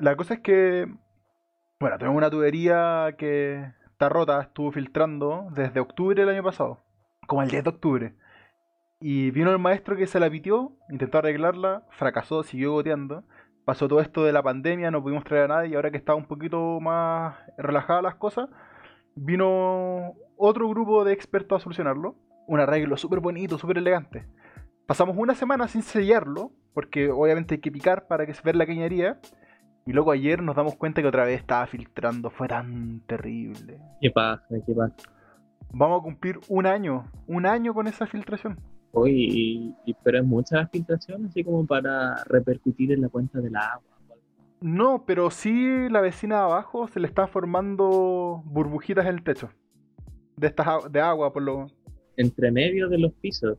La cosa es que, bueno, tenemos una tubería que está rota, estuvo filtrando desde octubre del año pasado, como el 10 de octubre. Y vino el maestro que se la pitió, intentó arreglarla, fracasó, siguió goteando. Pasó todo esto de la pandemia, no pudimos traer a nadie y ahora que estaba un poquito más relajadas las cosas, vino otro grupo de expertos a solucionarlo. Un arreglo súper bonito, súper elegante. Pasamos una semana sin sellarlo, porque obviamente hay que picar para que se vea la cañería. Y luego ayer nos damos cuenta que otra vez estaba filtrando. Fue tan terrible. ¿Qué pasa? ¿Qué pasa? Vamos a cumplir un año. Un año con esa filtración. Hoy, pero es mucha filtración, así como para repercutir en la cuenta del agua. No, pero sí la vecina de abajo se le está formando burbujitas en el techo. De estas de agua, por lo. Entre medio de los pisos.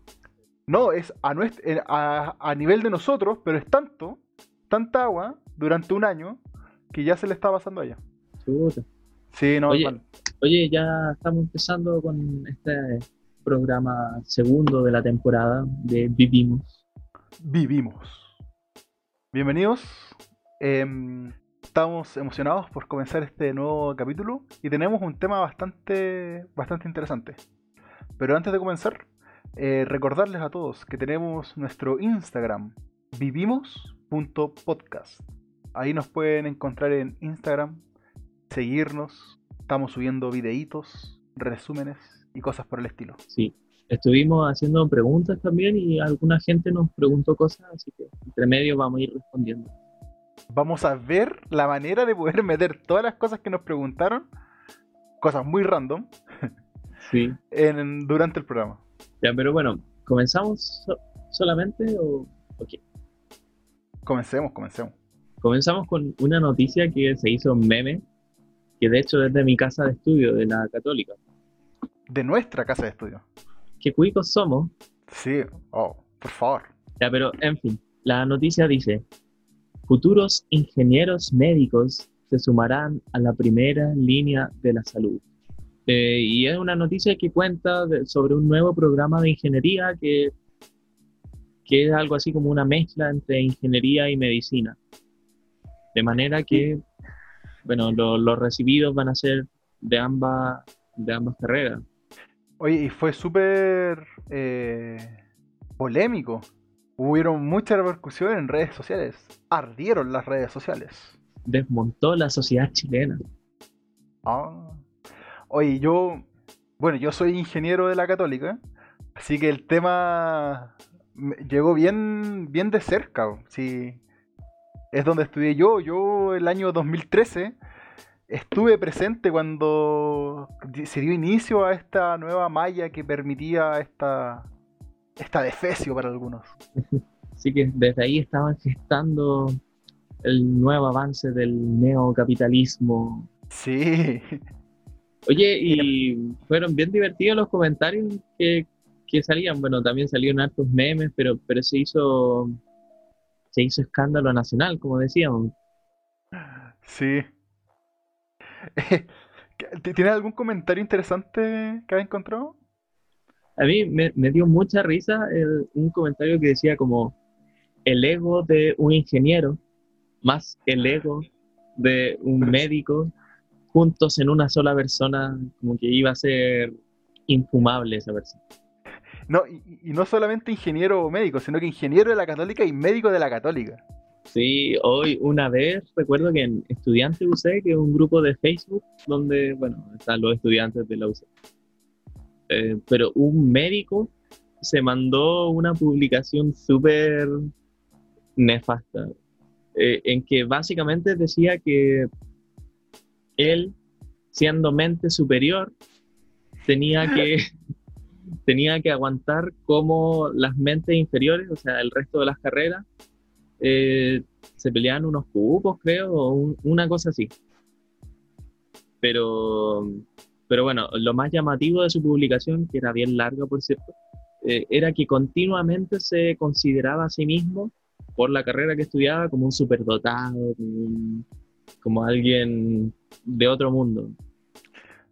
No, es a, nuestro, a, a nivel de nosotros, pero es tanto, tanta agua durante un año que ya se le está pasando allá. Sí, no, oye, oye, ya estamos empezando con este programa segundo de la temporada de Vivimos. Vivimos. Bienvenidos. Em, estamos emocionados por comenzar este nuevo capítulo y tenemos un tema bastante, bastante interesante. Pero antes de comenzar, eh, recordarles a todos que tenemos nuestro Instagram, vivimos.podcast. Ahí nos pueden encontrar en Instagram, seguirnos. Estamos subiendo videitos, resúmenes y cosas por el estilo. Sí, estuvimos haciendo preguntas también y alguna gente nos preguntó cosas, así que entre medio vamos a ir respondiendo. Vamos a ver la manera de poder meter todas las cosas que nos preguntaron, cosas muy random, sí. en, durante el programa. Ya, pero bueno, ¿comenzamos solamente o, qué? Comencemos, comencemos. Comenzamos con una noticia que se hizo meme, que de hecho es de mi casa de estudio, de la católica. De nuestra casa de estudio. Qué cuicos somos. Sí, oh, por favor. Ya, pero en fin, la noticia dice, futuros ingenieros médicos se sumarán a la primera línea de la salud. Eh, y es una noticia que cuenta sobre un nuevo programa de ingeniería que, que es algo así como una mezcla entre ingeniería y medicina. De manera que, bueno, los recibidos van a ser de ambas, de ambas carreras. Oye, y fue súper eh, polémico. Hubieron mucha repercusión en redes sociales. Ardieron las redes sociales. Desmontó la sociedad chilena. Ah. Oye, yo, bueno, yo soy ingeniero de la católica, así que el tema llegó bien, bien de cerca. Sí, es donde estudié yo. Yo el año 2013 estuve presente cuando se dio inicio a esta nueva malla que permitía esta, esta defecio para algunos. Así que desde ahí estaban gestando el nuevo avance del neocapitalismo. Sí. Oye, y fueron bien divertidos los comentarios que, salían. Bueno, también salieron hartos memes, pero, pero se hizo se hizo escándalo nacional, como decíamos. Sí. ¿Tienes algún comentario interesante que has encontrado? A mí me, dio mucha risa un comentario que decía como el ego de un ingeniero más el ego de un médico juntos en una sola persona, como que iba a ser infumable esa persona. No, y, no solamente ingeniero o médico, sino que ingeniero de la católica y médico de la católica. Sí, hoy una vez recuerdo que en Estudiantes UC, que es un grupo de Facebook donde, bueno, están los estudiantes de la UC. Eh, pero un médico se mandó una publicación súper nefasta, eh, en que básicamente decía que él, siendo mente superior, tenía que, tenía que aguantar como las mentes inferiores, o sea, el resto de las carreras, eh, se peleaban unos cupos, creo, o una cosa así. Pero, pero bueno, lo más llamativo de su publicación, que era bien larga, por cierto, eh, era que continuamente se consideraba a sí mismo, por la carrera que estudiaba, como un superdotado, como, como alguien de otro mundo.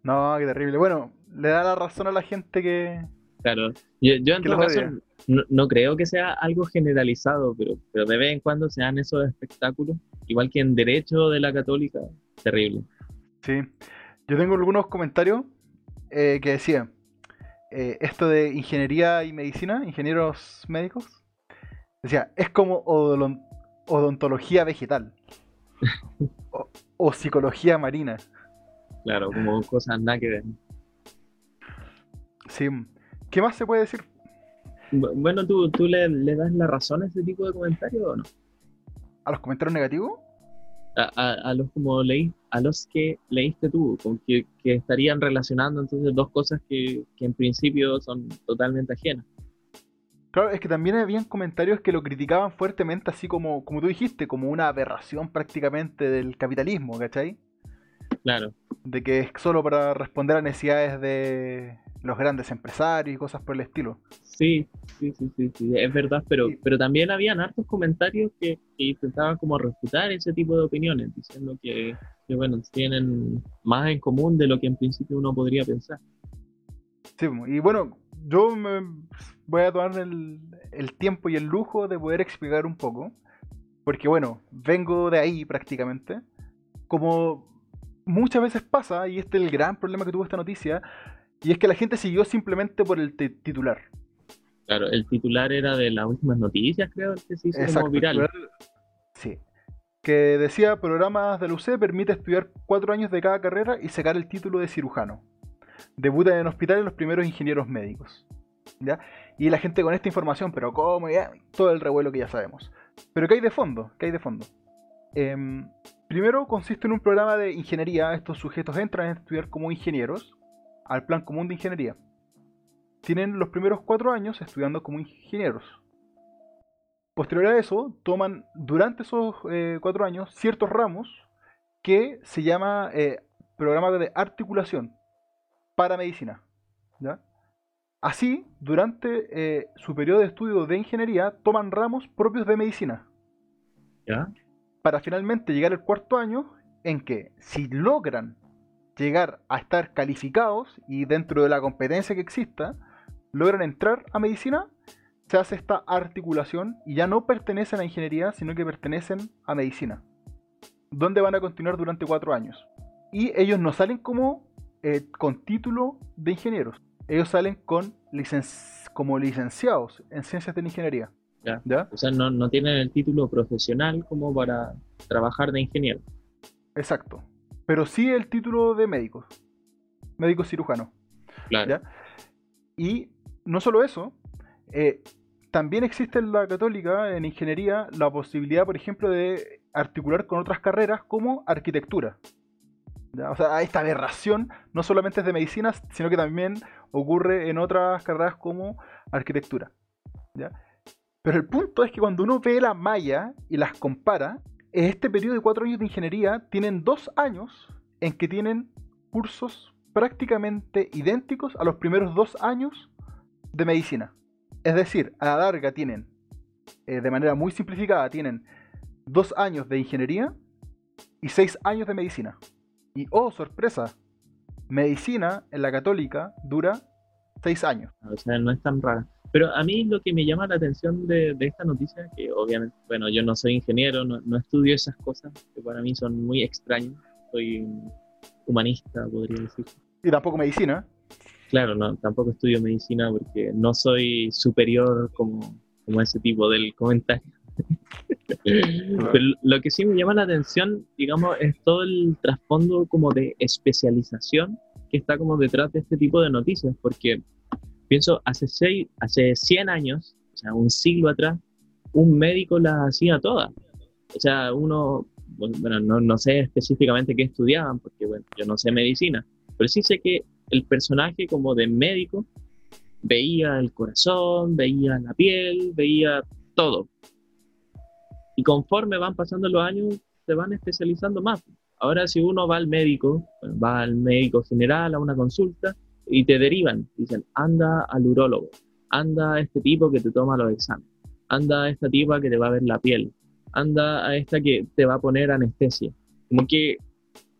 No, qué terrible. Bueno, le da la razón a la gente que, Claro, yo, yo en todo caso no, creo que sea algo generalizado, pero, pero de vez en cuando se dan esos espectáculos, igual que en Derecho de la Católica, terrible. Sí, yo tengo algunos comentarios eh, que decían, eh, esto de ingeniería y medicina, ingenieros médicos, decía, es como odontología vegetal o, psicología marina. Claro, como cosas nada que ver. Sí. ¿Qué más se puede decir? Bueno, ¿tú, tú le, das la razón a ese tipo de comentarios o no? ¿A los comentarios negativos? A, los como leí, a los que leíste tú, con que, estarían relacionando entonces dos cosas que, en principio son totalmente ajenas. Claro, es que también habían comentarios que lo criticaban fuertemente, así como, como tú dijiste, como una aberración prácticamente del capitalismo, ¿cachai? Claro. De que es solo para responder a necesidades de, los grandes empresarios y cosas por el estilo. Sí, sí, sí, sí, es verdad, pero, pero también habían hartos comentarios que, intentaban como refutar ese tipo de opiniones, diciendo que, bueno, tienen más en común de lo que en principio uno podría pensar. Sí, y bueno, yo me voy a tomar el, el tiempo y el lujo de poder explicar un poco, porque bueno, vengo de ahí prácticamente, como muchas veces pasa, y este es el gran problema que tuvo esta noticia, y es que la gente siguió simplemente por el titular. Claro, el titular era de las últimas noticias, creo, que se hizo como viral. sí. Que decía, programas del UC permite estudiar cuatro años de cada carrera y sacar el título de cirujano. Debutan en hospitales los primeros ingenieros médicos. ¿ya? Y la gente con esta información, pero ¿cómo? Ya? Todo el revuelo que ya sabemos. Pero ¿qué hay de fondo? ¿Qué hay de fondo? Em, primero consiste en un programa de ingeniería. Estos sujetos entran a estudiar como ingenieros al plan común de ingeniería. Tienen los primeros cuatro años estudiando como ingenieros. Posterior a eso, toman durante esos eh, cuatro años ciertos ramos que se llama eh, programa de articulación para medicina. Así, durante eh, su periodo de estudio de ingeniería, toman ramos propios de medicina. Para finalmente llegar al cuarto año en que, si logran llegar a estar calificados y dentro de la competencia que exista, logran entrar a medicina, se hace esta articulación y ya no pertenecen a ingeniería, sino que pertenecen a medicina, donde van a continuar durante cuatro años. Y ellos no salen como eh, con título de ingenieros, ellos salen con como licenciados en ciencias de la ingeniería. O sea, no, no tienen el título profesional como para trabajar de ingeniero. Exacto pero sí el título de médico, médico cirujano. Claro. Y no solo eso, eh, también existe en la católica, en ingeniería, la posibilidad, por ejemplo, de articular con otras carreras como arquitectura. O sea, esta aberración no solamente es de medicina, sino que también ocurre en otras carreras como arquitectura. Pero el punto es que cuando uno ve la malla y las compara, este periodo de cuatro años de ingeniería tienen dos años en que tienen cursos prácticamente idénticos a los primeros dos años de medicina. Es decir, a la larga tienen, eh, de manera muy simplificada, tienen dos años de ingeniería y seis años de medicina. Y oh, sorpresa, medicina en la católica dura seis años. O sea, no es tan raro. Pero a mí lo que me llama la atención de, esta noticia, que obviamente, bueno, yo no soy ingeniero, no, estudio esas cosas, que para mí son muy extrañas, soy humanista, podría decir. Y tampoco medicina. Claro, no, tampoco estudio medicina porque no soy superior como, como ese tipo del comentario. Pero lo que sí me llama la atención, digamos, es todo el trasfondo como de especialización que está como detrás de este tipo de noticias, porque Pienso, hace, seis, hace 100 años, o sea, un siglo atrás, un médico las hacía todas. O sea, uno, bueno, no, no sé específicamente qué estudiaban, porque bueno, yo no sé medicina, pero sí sé que el personaje como de médico veía el corazón, veía la piel, veía todo. Y conforme van pasando los años, se van especializando más. Ahora si uno va al médico, va al médico general a una consulta, y te derivan, dicen, anda al urólogo, anda a este tipo que te toma los exámenes, anda a esta tipa que te va a ver la piel, anda a esta que te va a poner anestesia. Como que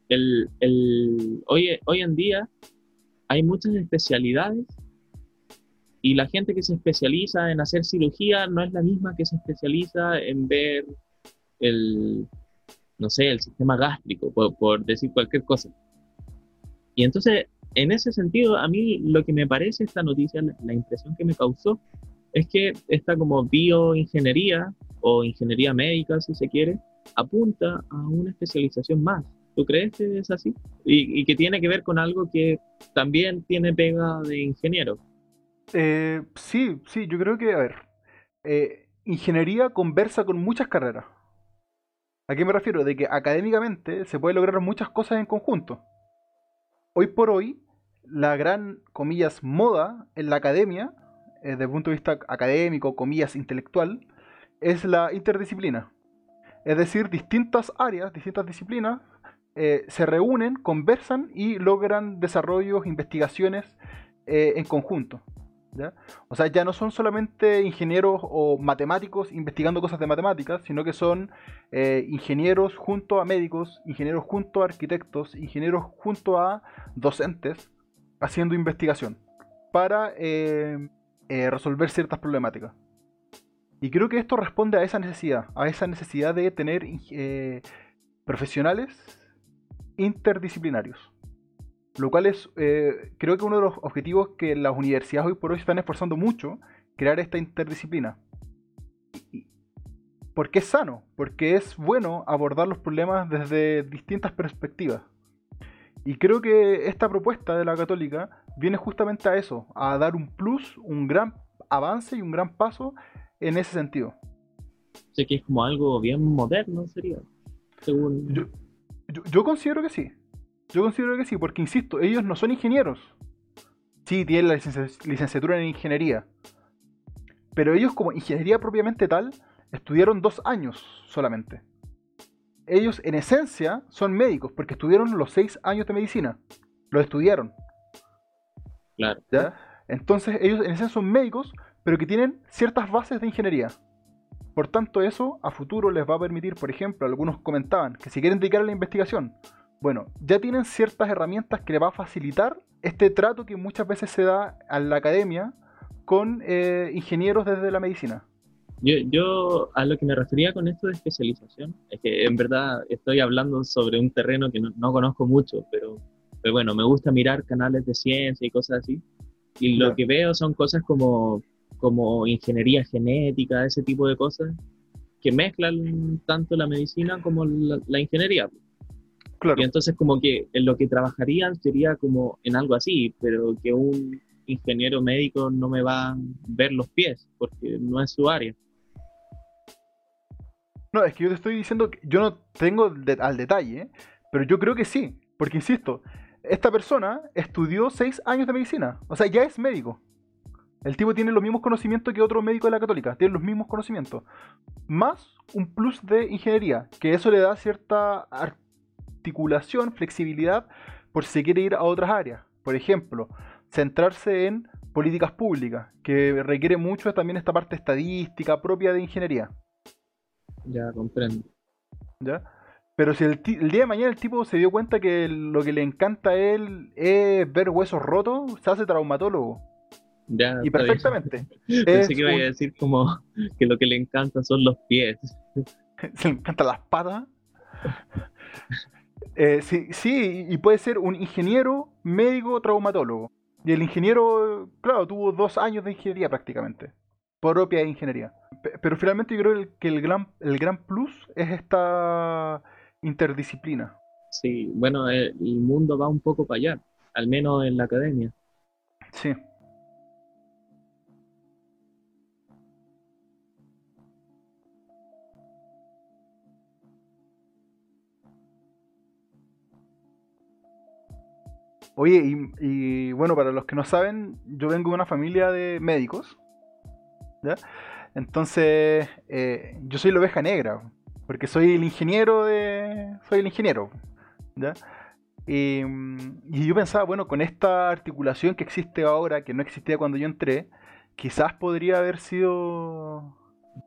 el, el, hoy, hoy en día hay muchas especialidades y la gente que se especializa en hacer cirugía no es la misma que se especializa en ver el, no sé, el sistema gástrico, por, decir cualquier cosa. Y entonces, en ese sentido, a mí lo que me parece esta noticia, la, impresión que me causó, es que esta como bioingeniería o ingeniería médica, si se quiere, apunta a una especialización más. ¿Tú crees que es así? Y, que tiene que ver con algo que también tiene pega de ingeniero. Eh, sí, sí, yo creo que, a ver, eh, ingeniería conversa con muchas carreras. ¿A qué me refiero? De que académicamente se puede lograr muchas cosas en conjunto. Hoy por hoy, la gran, comillas, moda en la academia, eh, desde el punto de vista académico, comillas, intelectual, es la interdisciplina. Es decir, distintas áreas, distintas disciplinas, se reúnen, conversan y logran desarrollos, investigaciones en conjunto. O sea, ya no son solamente ingenieros o matemáticos investigando cosas de matemáticas, sino que son eh, ingenieros junto a médicos, ingenieros junto a arquitectos, ingenieros junto a docentes haciendo investigación para eh, eh, resolver ciertas problemáticas. Y creo que esto responde a esa necesidad, a esa necesidad de tener profesionales interdisciplinarios. Lo cual es, eh, creo que uno de los objetivos que las universidades hoy por hoy están esforzando mucho, crear esta interdisciplina. porque es sano, porque es bueno abordar los problemas desde distintas perspectivas. Y creo que esta propuesta de la católica viene justamente a eso, a dar un plus, un gran avance y un gran paso en ese sentido. Sé que es como algo bien moderno, sería. Según... yo considero que sí. Yo considero que sí, porque insisto, ellos no son ingenieros. Sí, tienen la licenciatura en ingeniería. Pero ellos como ingeniería propiamente tal, estudiaron dos años solamente. Ellos en esencia son médicos, porque estudiaron los seis años de medicina. Lo estudiaron. Claro. Entonces ellos en esencia son médicos, pero que tienen ciertas bases de ingeniería. Por tanto, eso a futuro les va a permitir, por ejemplo, algunos comentaban que si quieren dedicar a la investigación, bueno, ya tienen ciertas herramientas que le va a facilitar este trato que muchas veces se da a la academia con eh, ingenieros desde la medicina. Yo, a lo que me refería con esto de especialización es que en verdad estoy hablando sobre un terreno que no, conozco mucho, pero, pero, bueno, me gusta mirar canales de ciencia y cosas así. Y lo que veo son cosas como, como ingeniería genética, ese tipo de cosas, que mezclan tanto la medicina como la ingeniería. Y entonces como que en lo que trabajarían sería como en algo así, pero que un ingeniero médico no me va a ver los pies, porque no es su área. No, es que yo te estoy diciendo que yo no tengo al detalle, pero yo creo que sí, porque insisto, esta persona estudió seis años de medicina, o sea, ya es médico. El tipo tiene los mismos conocimientos que otro médico de la católica, tiene los mismos conocimientos, más un plus de ingeniería, que eso le da cierta articulación, flexibilidad, por si se quiere ir a otras áreas. Por ejemplo, centrarse en políticas públicas, que requiere mucho también esta parte estadística propia de ingeniería. Ya, comprendo. ¿Ya? Pero si el, día de mañana el tipo se dio cuenta que lo que le encanta a él es ver huesos rotos, se hace traumatólogo. Ya, y perfectamente. Pensé que iba a decir como que lo que le encanta son los pies. se le encantan las patas. Eh, sí, sí, y puede ser un ingeniero, médico, traumatólogo. Y el ingeniero, claro, tuvo dos años de ingeniería prácticamente. Propia ingeniería. Pero finalmente yo creo que el gran, el gran plus es esta interdisciplina. Sí, bueno, el mundo va un poco para allá, al menos en la academia. Sí. Oye, y, bueno, para los que no saben, yo vengo de una familia de médicos. ¿ya? Entonces, eh, yo soy la oveja negra, porque soy el ingeniero de. Soy el ingeniero. ¿ya? Y, yo pensaba, bueno, con esta articulación que existe ahora, que no existía cuando yo entré, quizás podría haber sido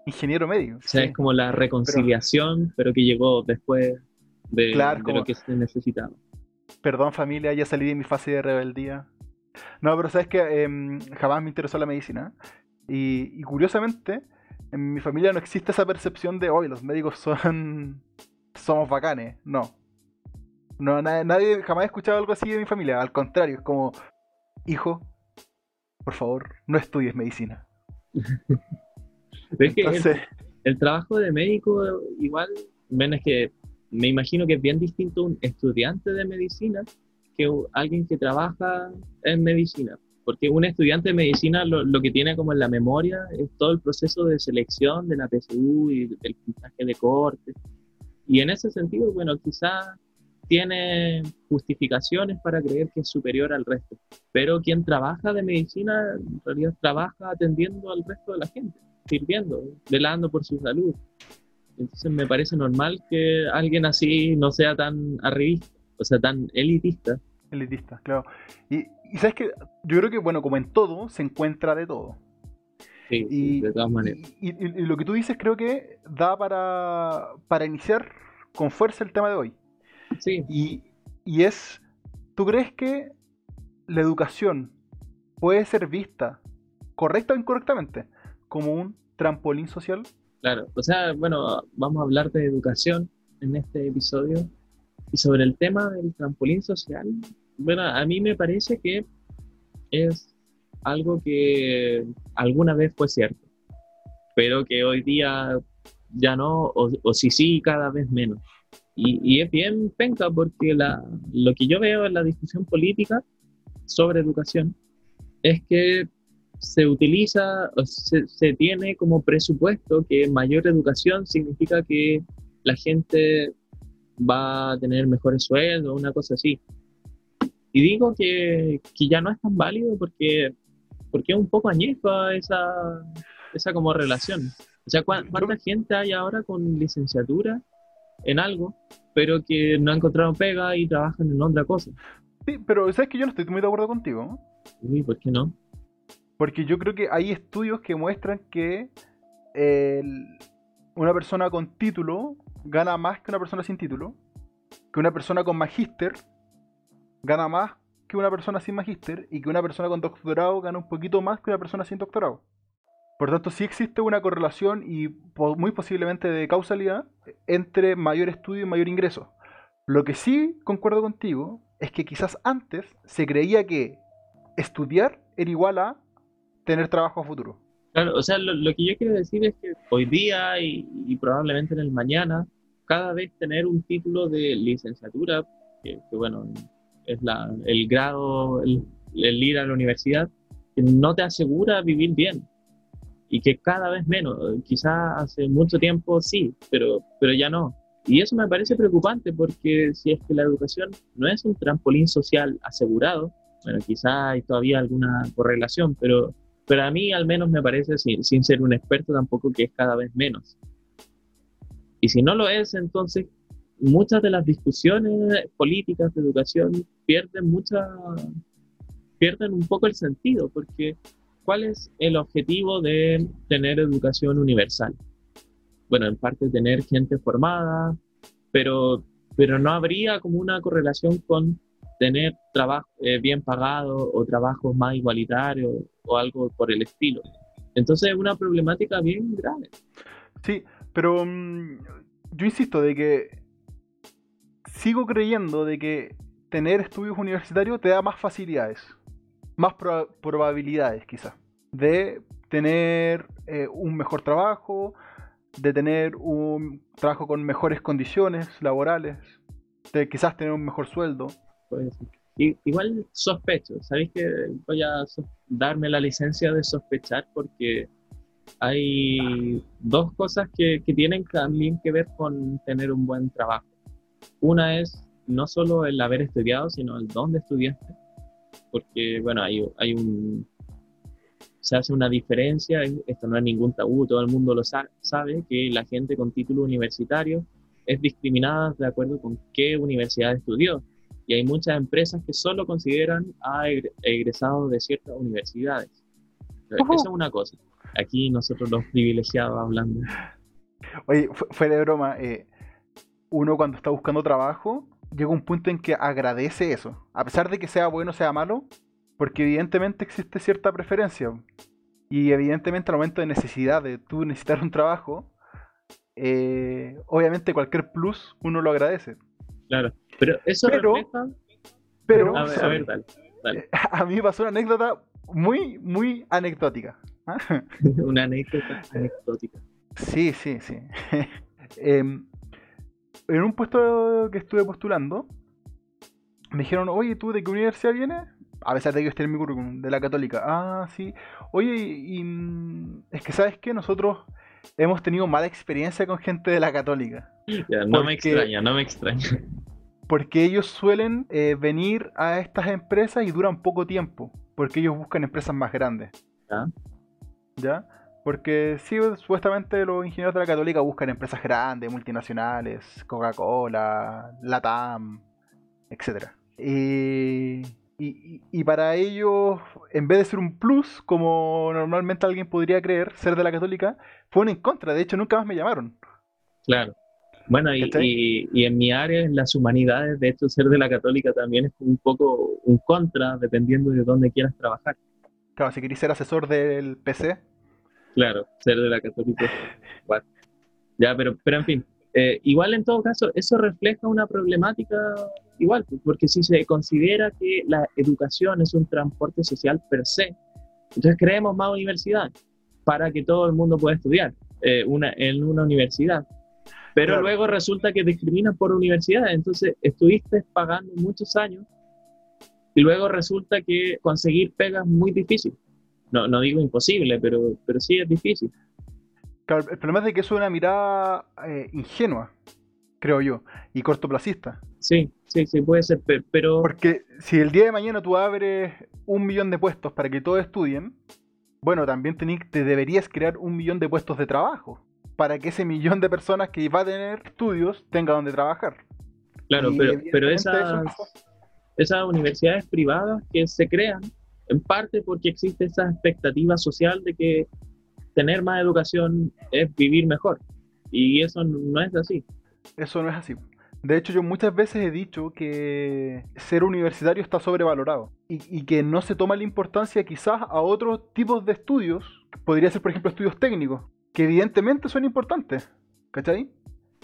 ingeniero médico. O sea, es como la reconciliación, pero, que llegó después de, lo que se necesitaba. Perdón familia, ya salí de mi fase de rebeldía. No, pero sabes que em, jamás me interesó la medicina. Y, y, curiosamente, en mi familia no existe esa percepción de hoy los médicos son. somos bacanes. No. No, nadie, nadie jamás he escuchado algo así de mi familia. Al contrario, es como, hijo, por favor, no estudies medicina. Entonces, el, trabajo de médico igual, menos que me imagino que es bien distinto un estudiante de medicina que alguien que trabaja en medicina. Porque un estudiante de medicina lo, que tiene como en la memoria es todo el proceso de selección de la PSU y del puntaje de corte. Y en ese sentido, bueno, quizás tiene justificaciones para creer que es superior al resto. Pero quien trabaja de medicina en realidad trabaja atendiendo al resto de la gente, sirviendo, velando por su salud. Entonces me parece normal que alguien así no sea tan arribista, o sea, tan elitista. Elitista, claro. Y, sabes que yo creo que, bueno, como en todo, se encuentra de todo. Sí, de todas maneras. Y, lo que tú dices creo que da para, para iniciar con fuerza el tema de hoy. Sí. Y, y es, ¿tú crees que la educación puede ser vista, correcta o incorrectamente, como un trampolín social? Claro, o sea, bueno, vamos a hablar de educación en este episodio. Y sobre el tema del trampolín social, bueno, a mí me parece que es algo que alguna vez fue cierto, pero que hoy día ya no, o, si sí, cada vez menos. Y, y, es bien penca porque la, lo que yo veo en la discusión política sobre educación es que se utiliza, se, se, tiene como presupuesto que mayor educación significa que la gente va a tener mejores sueldos, una cosa así. Y digo que, que ya no es tan válido porque, porque es un poco añeja esa, esa como relación. O sea, ¿cuánta gente hay ahora con licenciatura en algo, pero que no han encontrado pega y trabajan en otra cosa? Sí, pero sabes que yo no estoy muy de acuerdo contigo. Uy, ¿por qué no? Porque yo creo que hay estudios que muestran que una persona con título gana más que una persona sin título, que una persona con magíster gana más que una persona sin magíster y que una persona con doctorado gana un poquito más que una persona sin doctorado. Por tanto, sí existe una correlación y muy posiblemente de causalidad entre mayor estudio y mayor ingreso. Lo que sí concuerdo contigo es que quizás antes se creía que estudiar era igual a tener trabajo a futuro. Claro, o sea, lo, que yo quiero decir es que hoy día y, probablemente en el mañana, cada vez tener un título de licenciatura, que, bueno, es la, el grado, el, ir a la universidad, que no te asegura vivir bien. Y que cada vez menos, quizás hace mucho tiempo sí, pero, pero ya no. Y eso me parece preocupante porque si es que la educación no es un trampolín social asegurado, bueno, quizás hay todavía alguna correlación, pero pero a mí al menos me parece, sin, sin ser un experto tampoco, que es cada vez menos. Y si no lo es, entonces muchas de las discusiones políticas de educación pierden mucha pierden un poco el sentido porque ¿cuál es el objetivo de tener educación universal? Bueno, en parte tener gente formada, pero pero no habría como una correlación con tener trabajo eh, bien pagado o trabajos más igualitarios o algo por el estilo. Entonces es una problemática bien grave. Sí, pero mm, yo insisto de que sigo creyendo de que tener estudios universitarios te da más facilidades, más probabilidades quizás, de tener eh, un mejor trabajo, de tener un trabajo con mejores condiciones laborales, de quizás tener un mejor sueldo igual sospecho, ¿sabéis que voy a darme la licencia de sospechar porque hay dos cosas que, que, tienen también que ver con tener un buen trabajo. Una es no solo el haber estudiado, sino el dónde estudiaste, porque bueno, hay, hay un... Se hace una diferencia, esto no es ningún tabú, todo el mundo lo sabe, que la gente con título universitario es discriminada de acuerdo con qué universidad estudió y hay muchas empresas que solo consideran a egresados de ciertas universidades. Esa es una cosa. Aquí nosotros los privilegiados hablando. Oye, fue de broma. Eh, uno cuando está buscando trabajo, llega un punto en que agradece eso. A pesar de que sea bueno o sea malo, Porque evidentemente existe cierta preferencia. Y evidentemente al momento de necesidad de tú necesitar un trabajo, eh, obviamente cualquier plus uno lo agradece. Claro, pero eso Pero- refleja... Pero A ver, a ver, dale, dale. a mí me pasó una anécdota muy, muy anecdótica. ¿ah? Una anécdota anecdótica. Sí, sí, sí. Em, en un puesto que estuve postulando, me dijeron, oye, ¿tú de qué universidad vienes? A pesar de que yo esté en mi currículum, de la católica. Ah, sí. Oye, y, mm, es que sabes que nosotros hemos tenido mala experiencia con gente de la católica. Ya, no me extraña, no me extraña. Porque ellos suelen eh, venir a estas empresas y duran poco tiempo. Porque ellos buscan empresas más grandes. Ya. ¿Ya? Porque sí, supuestamente los ingenieros de la Católica buscan empresas grandes, multinacionales, Coca-Cola, Latam, etc. Y, y- y para ellos, en vez de ser un plus, como normalmente alguien podría creer, ser de la Católica, fue un en contra. De hecho, nunca más me llamaron. Claro. Bueno, y, y- y en mi área, en las humanidades, de hecho, ser de la católica también es un poco un contra, dependiendo de dónde quieras trabajar. Claro, si queréis ser asesor del PC, Claro, ser de la católica. what. Ya, pero, pero en fin, eh, igual en todo caso, eso refleja una problemática igual, pues, porque si se considera que la educación es un transporte social per se, entonces creemos más universidades para que todo el mundo pueda estudiar eh, una, en una universidad. Pero Claro. luego resulta que discriminan por universidades, entonces estuviste pagando muchos años y luego resulta que conseguir pegas es muy difícil. No, no digo imposible, pero, pero sí es difícil. Claro, el problema es de que eso es una mirada eh, ingenua, creo yo, y cortoplacista. Sí, sí, sí, puede ser, pe- pero Porque si el día de mañana tú abres un millón de puestos para que todos estudien, bueno, también te deberías crear un millón de puestos de trabajo para que ese millón de personas que va a tener estudios tenga donde trabajar. claro, Y pero, pero esas, es- esas universidades privadas que se crean, en parte porque existe esa expectativa social de que tener más educación es vivir mejor. Y eso no es así. Eso no es así. De hecho, yo muchas veces he dicho que ser universitario está sobrevalorado y, y que no se toma la importancia quizás a otros tipos de estudios. Podría ser, por ejemplo, estudios técnicos, que evidentemente son importantes. ¿Cachai?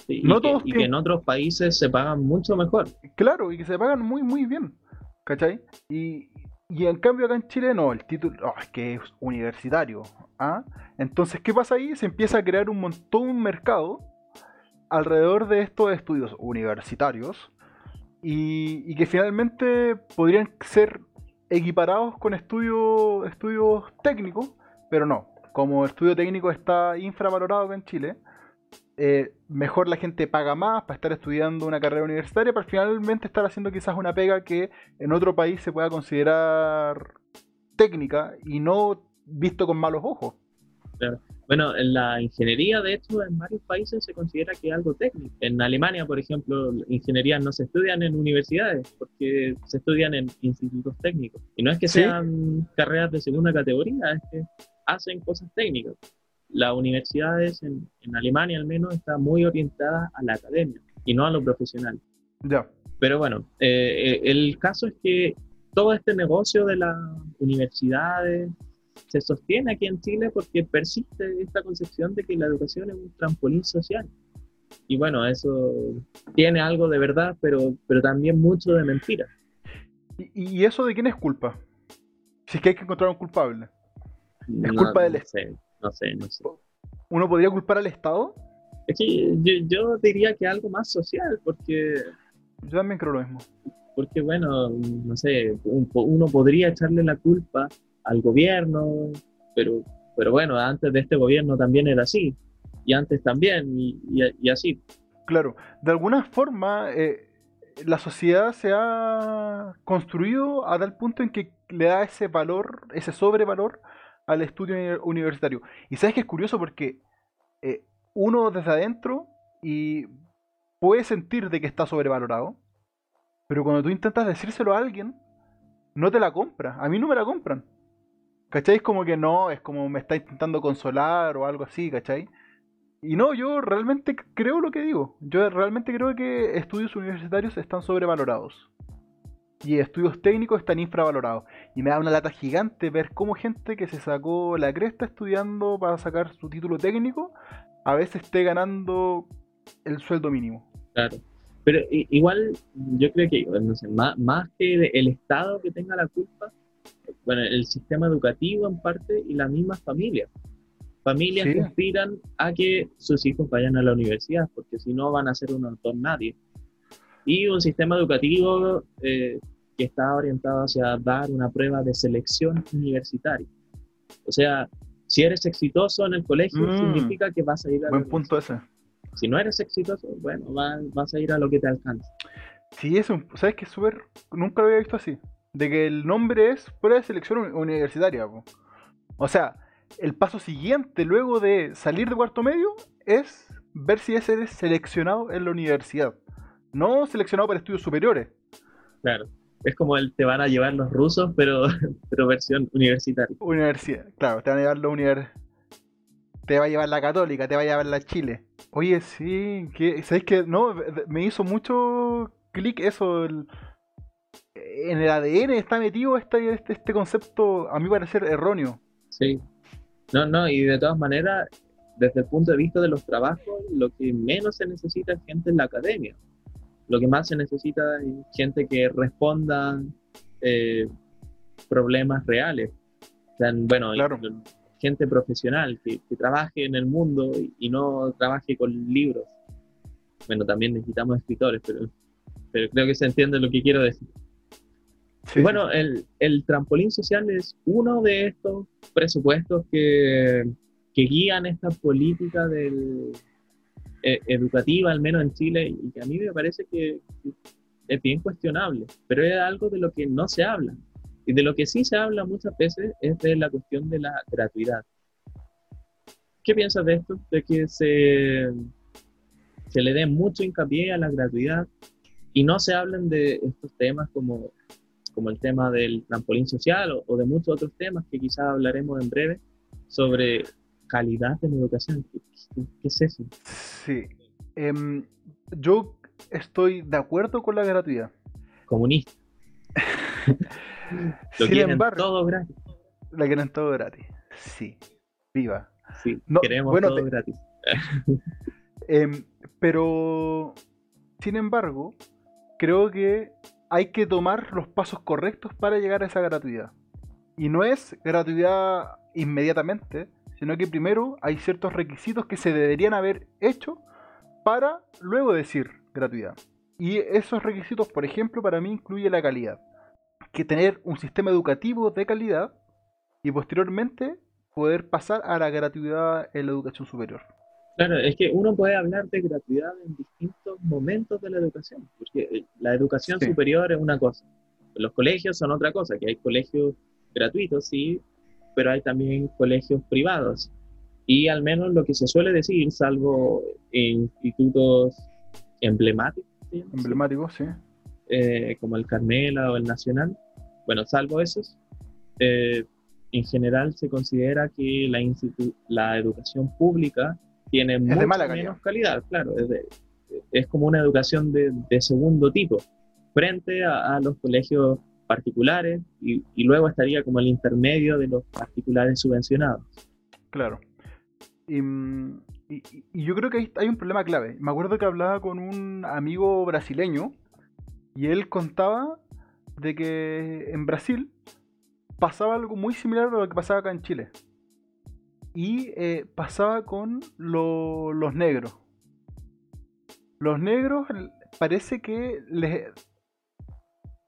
Y, No y que, todos y que tienen- en otros países se pagan mucho mejor. Claro, y que se pagan muy, muy bien. ¿Cachai? Y, y en cambio acá en Chile no, el título oh, es que es universitario. ¿ah? Entonces, ¿qué pasa ahí? Se empieza a crear un montón un mercado alrededor de estos estudios universitarios y, y que finalmente podrían ser equiparados con estudios, estudios técnicos, pero no. Como estudio técnico está infravalorado en Chile, eh, mejor la gente paga más para estar estudiando una carrera universitaria para finalmente estar haciendo quizás una pega que en otro país se pueda considerar técnica y no visto con malos ojos. Bueno, en la ingeniería, de hecho, en varios países se considera que es algo técnico. En Alemania, por ejemplo, ingenierías no se estudian en universidades, porque se estudian en institutos técnicos. Y no es que Sí. sean carreras de segunda categoría, es que hacen cosas técnicas. Las universidades en, en Alemania, al menos, están muy orientadas a la academia y no a lo profesional. Ya, Pero bueno, eh, eh, el caso es que todo este negocio de las universidades se sostiene aquí en Chile porque persiste esta concepción de que la educación es un trampolín social. Y bueno, eso tiene algo de verdad, pero, pero también mucho de mentira. ¿Y, y eso de quién es culpa? Si es que hay que encontrar un culpable. No, culpa del no sé, no sé, no sé. ¿Uno podría culpar al Estado? Es que yo, yo diría que algo más social, porque Yo también creo lo mismo. porque bueno, no sé, un- uno podría echarle la culpa al gobierno, pero, pero bueno, antes de este gobierno también era así, y antes también, y, y- y así. Claro, de alguna forma eh, la sociedad se ha construido a tal punto en que le da ese valor, ese sobrevalor al estudio uni- universitario. Y sabes que es curioso porque eh, uno desde adentro y puede sentir de que está sobrevalorado, pero cuando tú intentas decírselo a alguien, no te la compra. A mí no me la compran. ¿Cachai? Es como que no, es como me está intentando consolar o algo así, ¿cachai? Y no, yo realmente creo lo que digo. Yo realmente creo que estudios universitarios están sobrevalorados. Y estudios técnicos están infravalorados. Y me da una lata gigante ver cómo gente que se sacó la cresta estudiando para sacar su título técnico, a veces esté ganando el sueldo mínimo. Claro. Pero igual yo creo que, no sé, más, más que el Estado que tenga la culpa, bueno, el sistema educativo en parte y las mismas familias. Familias que aspiran a que sus hijos vayan a la universidad, porque si no van a ser un don nadie. Y un sistema educativo eh, que está orientado hacia dar una prueba de selección universitaria. O sea, si eres exitoso en el colegio, mm. significa que vas a ir a Buen punto ese. Si no eres exitoso, bueno, vas, a ir a lo que te alcance. Sí, eso, ¿sabes qué? Súper, nunca lo había visto así. De que el nombre es prueba de selección universitaria. O sea, el paso siguiente luego de salir de cuarto medio es ver si eres seleccionado en la universidad. No seleccionado para estudios superiores. Claro. Es como el te van a llevar los rusos, pero, pero versión universitaria. Universidad, claro, te van a llevar la universidad te va a llevar la católica, te va a llevar la Chile. Oye, sí, que, ¿sabes qué? No, me hizo mucho clic eso. en el ADN está metido este, este, este concepto, a mí parecer erróneo. Sí. No, no, y de todas maneras, desde el punto de vista de los trabajos, lo que menos se necesita es gente en la academia. Lo que más se necesita es gente que responda eh, problemas reales. O sea, bueno, claro gente profesional que, trabaje en el mundo y, no trabaje con libros. Bueno, también necesitamos escritores, pero, pero creo que se entiende lo que quiero decir. bueno, el, el, trampolín social es uno de estos presupuestos que, que guían esta política del, e, educativa, al menos en Chile, y que a mí me parece que es bien cuestionable, pero es algo de lo que no se habla. Y de lo que sí se habla muchas veces es de la cuestión de la gratuidad. ¿Qué piensas de esto? De que se, se le dé mucho hincapié a la gratuidad y no se hablen de estos temas como, como el tema del trampolín social o, de muchos otros temas que quizás hablaremos en breve sobre calidad en educación. ¿Qué, es eso? Sí. Em, yo estoy de acuerdo con la gratuidad. Comunista. Lo quieren todo gratis. Lo quieren todo gratis. Sí. Viva. Sí, queremos todo gratis. Em, pero, sin embargo, creo que hay que tomar los pasos correctos para llegar a esa gratuidad. Y no es gratuidad inmediatamente, sino que primero hay ciertos requisitos que se deberían haber hecho para luego decir gratuidad. Y esos requisitos, por ejemplo, para mí incluye la calidad que tener un sistema educativo de calidad y posteriormente poder pasar a la gratuidad en la educación superior. Claro, es que uno puede hablar de gratuidad en distintos momentos de la educación, porque eh, la educación superior es una cosa, los colegios son otra cosa, que hay colegios gratuitos, sí, pero hay también colegios privados. Y al menos lo que se suele decir, salvo institutos emblemáticos. Emblemáticos, sí. Eh, como el Carmela o el Nacional, bueno, salvo esos, eh, en general se considera que la, la educación pública tiene mucha menos calidad, claro, es, como una educación de, segundo tipo, frente a, los colegios particulares y, luego estaría como el intermedio de los particulares subvencionados. Claro. Y, y, yo creo que hay un problema clave. Me acuerdo que hablaba con un amigo brasileño y él contaba de que en Brasil pasaba algo muy similar a lo que pasaba acá en Chile. Y eh, pasaba con los negros. Los negros parece que les,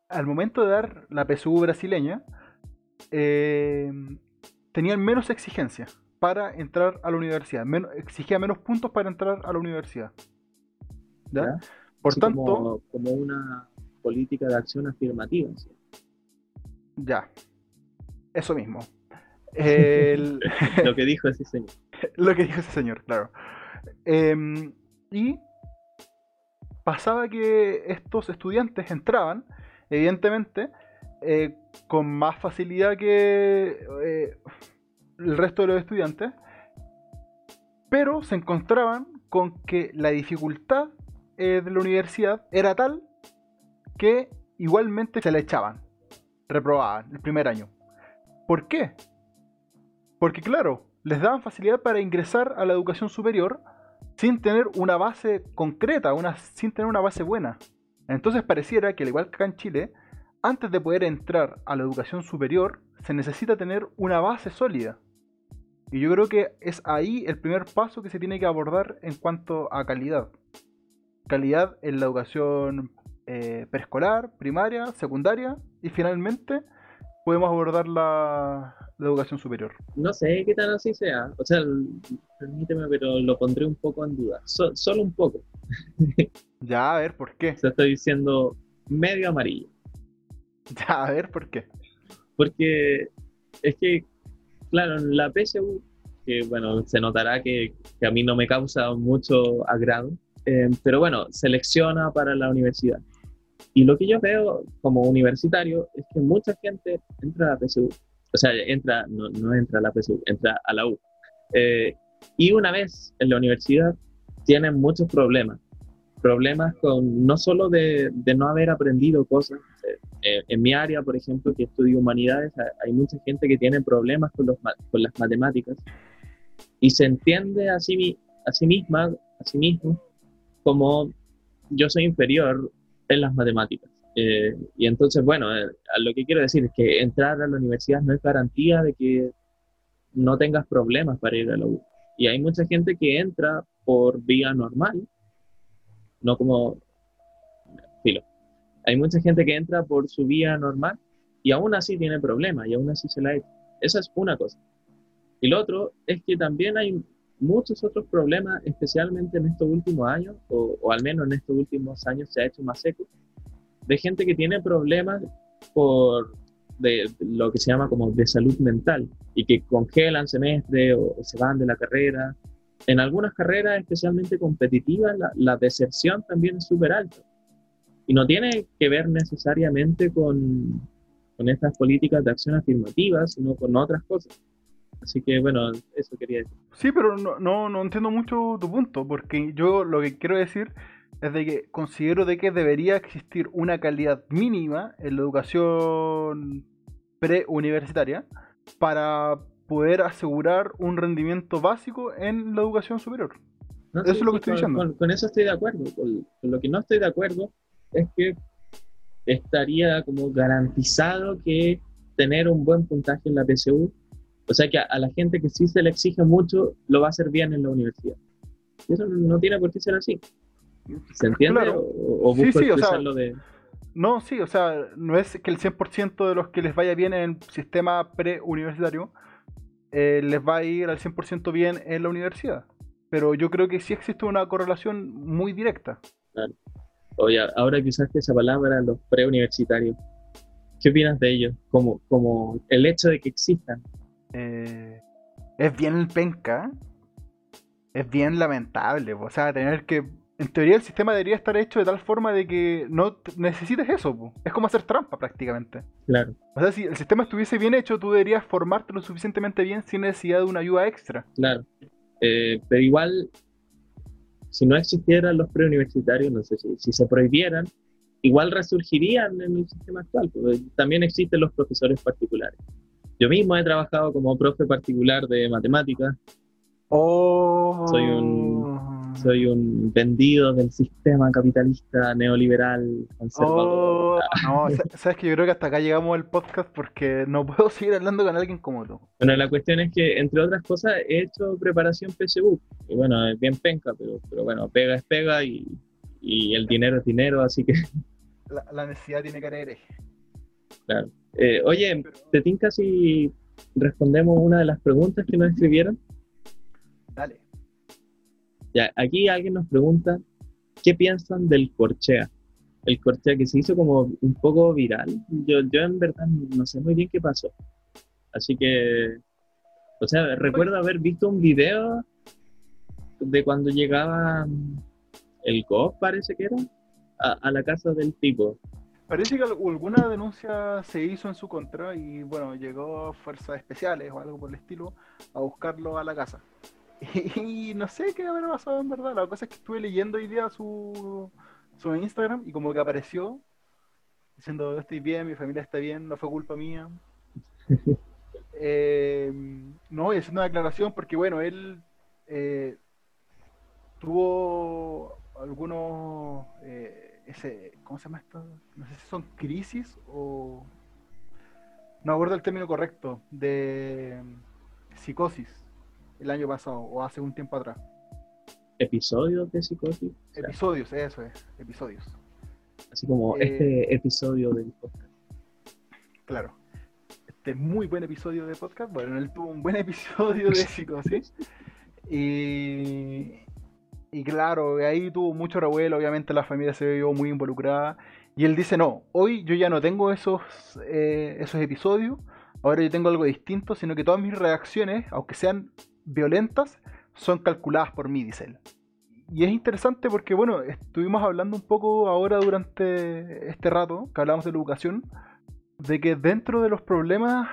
al momento de dar la PSU brasileña, eh, tenían menos exigencias para entrar a la universidad. exigía menos puntos para entrar a la universidad. Por tanto. como, una política de acción afirmativa. Ya, eso mismo. Lo que dijo ese señor. Lo que dijo ese señor, claro. Em, y pasaba que estos estudiantes entraban, evidentemente, eh, con más facilidad que eh, el resto de los estudiantes, pero se encontraban con que la dificultad eh, de la universidad era tal que igualmente se le echaban, reprobaban el primer año. ¿Por qué? Porque claro, les daban facilidad para ingresar a la educación superior sin tener una base concreta, sin tener una base buena. Entonces pareciera que al igual que acá en Chile, antes de poder entrar a la educación superior, se necesita tener una base sólida. Y yo creo que es ahí el primer paso que se tiene que abordar en cuanto a calidad. Calidad en la educación eh, preescolar, primaria, secundaria y finalmente podemos abordar la, educación superior. No sé qué tan así sea. O sea, permíteme, pero lo pondré un poco en duda. solo un poco. ya, a ver, ¿por qué? Se estoy diciendo medio amarillo. Ya, a ver, ¿por qué? Porque es que, claro, en la PSU, que bueno, se notará que, a mí no me causa mucho agrado, eh, pero bueno, selecciona para la universidad. Y lo que yo veo como universitario es que mucha gente entra a la PSU, o sea, entra, no, no entra a la PSU, entra a la U. Eh, y una vez en la universidad tienen muchos problemas. Problemas con no solo de, no haber aprendido cosas. Eh, en mi área, por ejemplo, que estudio humanidades, hay mucha gente que tiene problemas con, los, con las matemáticas y se entiende a sí, a sí misma, a sí mismo, como yo soy inferior en las matemáticas. Eh, y entonces, bueno, eh, lo que quiero decir es que entrar a la universidad no es garantía de que no tengas problemas para ir a la U. Y hay mucha gente que entra por vía normal, no como filo. Hay mucha gente que entra por su vía normal y aún así tiene problemas y aún así se la ha Esa es una cosa. Y lo otro es que también hay muchos otros problemas, especialmente en estos últimos años, o, al menos en estos últimos años se ha hecho más seco, de gente que tiene problemas por de, lo que se llama como de salud mental y que congelan semestre o, se van de la carrera. En algunas carreras, especialmente competitivas, la, la deserción también es súper alta. Y no tiene que ver necesariamente con, con estas políticas de acción afirmativa, sino con otras cosas. Así que bueno, eso quería decir. Sí, pero no, no, no entiendo mucho tu punto, porque yo lo que quiero decir es de que considero de que debería existir una calidad mínima en la educación preuniversitaria para poder asegurar un rendimiento básico en la educación superior. eso es lo que estoy diciendo. Con, eso estoy de acuerdo. Con, lo que no estoy de acuerdo es que estaría como garantizado que tener un buen puntaje en la PSU o sea que a, la gente que sí se le exige mucho, lo va a hacer bien en la universidad. Y eso no tiene por qué ser así. ¿Se entiende? ¿O, busco sí, expresarlo de...? No, sí, o sea, no es que el 100% de los que les vaya bien en el sistema preuniversitario eh, les va a ir al 100% bien en la universidad. Pero yo creo que sí existe una correlación muy directa. Claro. Oye, ahora que usaste esa palabra, los preuniversitarios, ¿qué opinas de ellos? Como, como el hecho de que existan, eh, es bien penca, es bien lamentable. O sea, tener que. En teoría, el sistema debería estar hecho de tal forma de que no necesites eso. Es como hacer trampa prácticamente. Claro. O sea, si el sistema estuviese bien hecho, tú deberías formarte lo suficientemente bien sin necesidad de una ayuda extra. Claro. Eh, pero igual, si no existieran los preuniversitarios, no sé si, si se prohibieran, igual resurgirían en el sistema actual. Porque también existen los profesores particulares. Yo mismo he trabajado como profe particular de matemáticas. Oh. Soy un, soy un vendido del sistema capitalista neoliberal conservador. Oh, no, sabes que yo creo que hasta acá llegamos el podcast porque no puedo seguir hablando con alguien como tú. Bueno, la cuestión es que, entre otras cosas, he hecho preparación PSU. Y bueno, es bien penca, pero, pero bueno, pega es pega y, y el dinero es dinero, así que. La, la necesidad tiene que Claro. Eh, oye, ¿te tinca si respondemos una de las preguntas que nos escribieron? Ya, aquí alguien nos pregunta, ¿qué piensan del corchea? El corchea que se hizo como un poco viral. Yo, yo en verdad no sé muy bien qué pasó. Así que, o sea, recuerdo haber visto un video de cuando llegaba el GOP, parece que era, a la casa del tipo. Parece que alguna denuncia se hizo en su contra y bueno, llegó fuerzas especiales o algo por el estilo a buscarlo a la casa. Y, no sé qué habrá pasado en verdad. La cosa es que estuve leyendo hoy día su, su Instagram y como que apareció diciendo estoy bien, mi familia está bien, no fue culpa mía. Eh, no, y haciendo una aclaración porque bueno, él eh, tuvo algunos, eh, ese, ¿cómo se llama esto? No sé si son crisis o... No acuerdo el término correcto, de psicosis el año pasado o hace un tiempo atrás. ¿Episodios de psicosis? Episodios, eso es, episodios. Así como Eh, este episodio del podcast. Claro. Este muy buen episodio de podcast. Bueno, él tuvo un buen episodio de psicosis. Y, y claro, ahí tuvo mucho revuelo. Obviamente la familia se vio muy involucrada. Y él dice: No, hoy yo ya no tengo esos, eh, esos episodios. Ahora yo tengo algo distinto, sino que todas mis reacciones, aunque sean violentas, son calculadas por mí, dice él. Y es interesante porque, bueno, estuvimos hablando un poco ahora durante este rato que hablamos de la educación, de que dentro de los problemas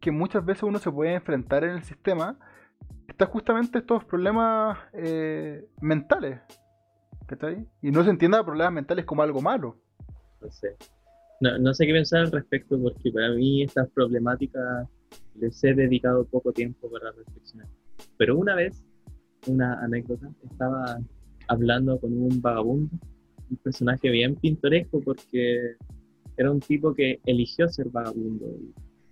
que muchas veces uno se puede enfrentar en el sistema, está justamente estos problemas eh, mentales. ¿Cachai? Y no se entienda problemas mentales como algo malo. No sé. No, no sé qué pensar al respecto porque para mí estas problemáticas les he dedicado poco tiempo para reflexionar. Pero una vez, una anécdota, estaba hablando con un vagabundo, un personaje bien pintoresco porque era un tipo que eligió ser vagabundo.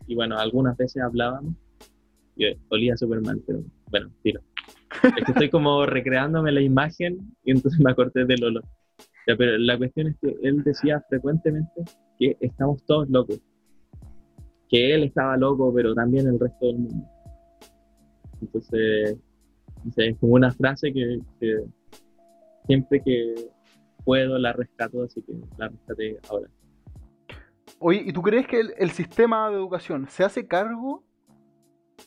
Y, y bueno, algunas veces hablábamos y olía súper mal, pero bueno, tiro. Es que estoy como recreándome la imagen y entonces me acordé del olor. Ya, pero la cuestión es que él decía frecuentemente que estamos todos locos. Que él estaba loco, pero también el resto del mundo. Entonces, es como una frase que, que siempre que puedo la rescato, así que la rescaté ahora. Oye, ¿y tú crees que el, el sistema de educación se hace cargo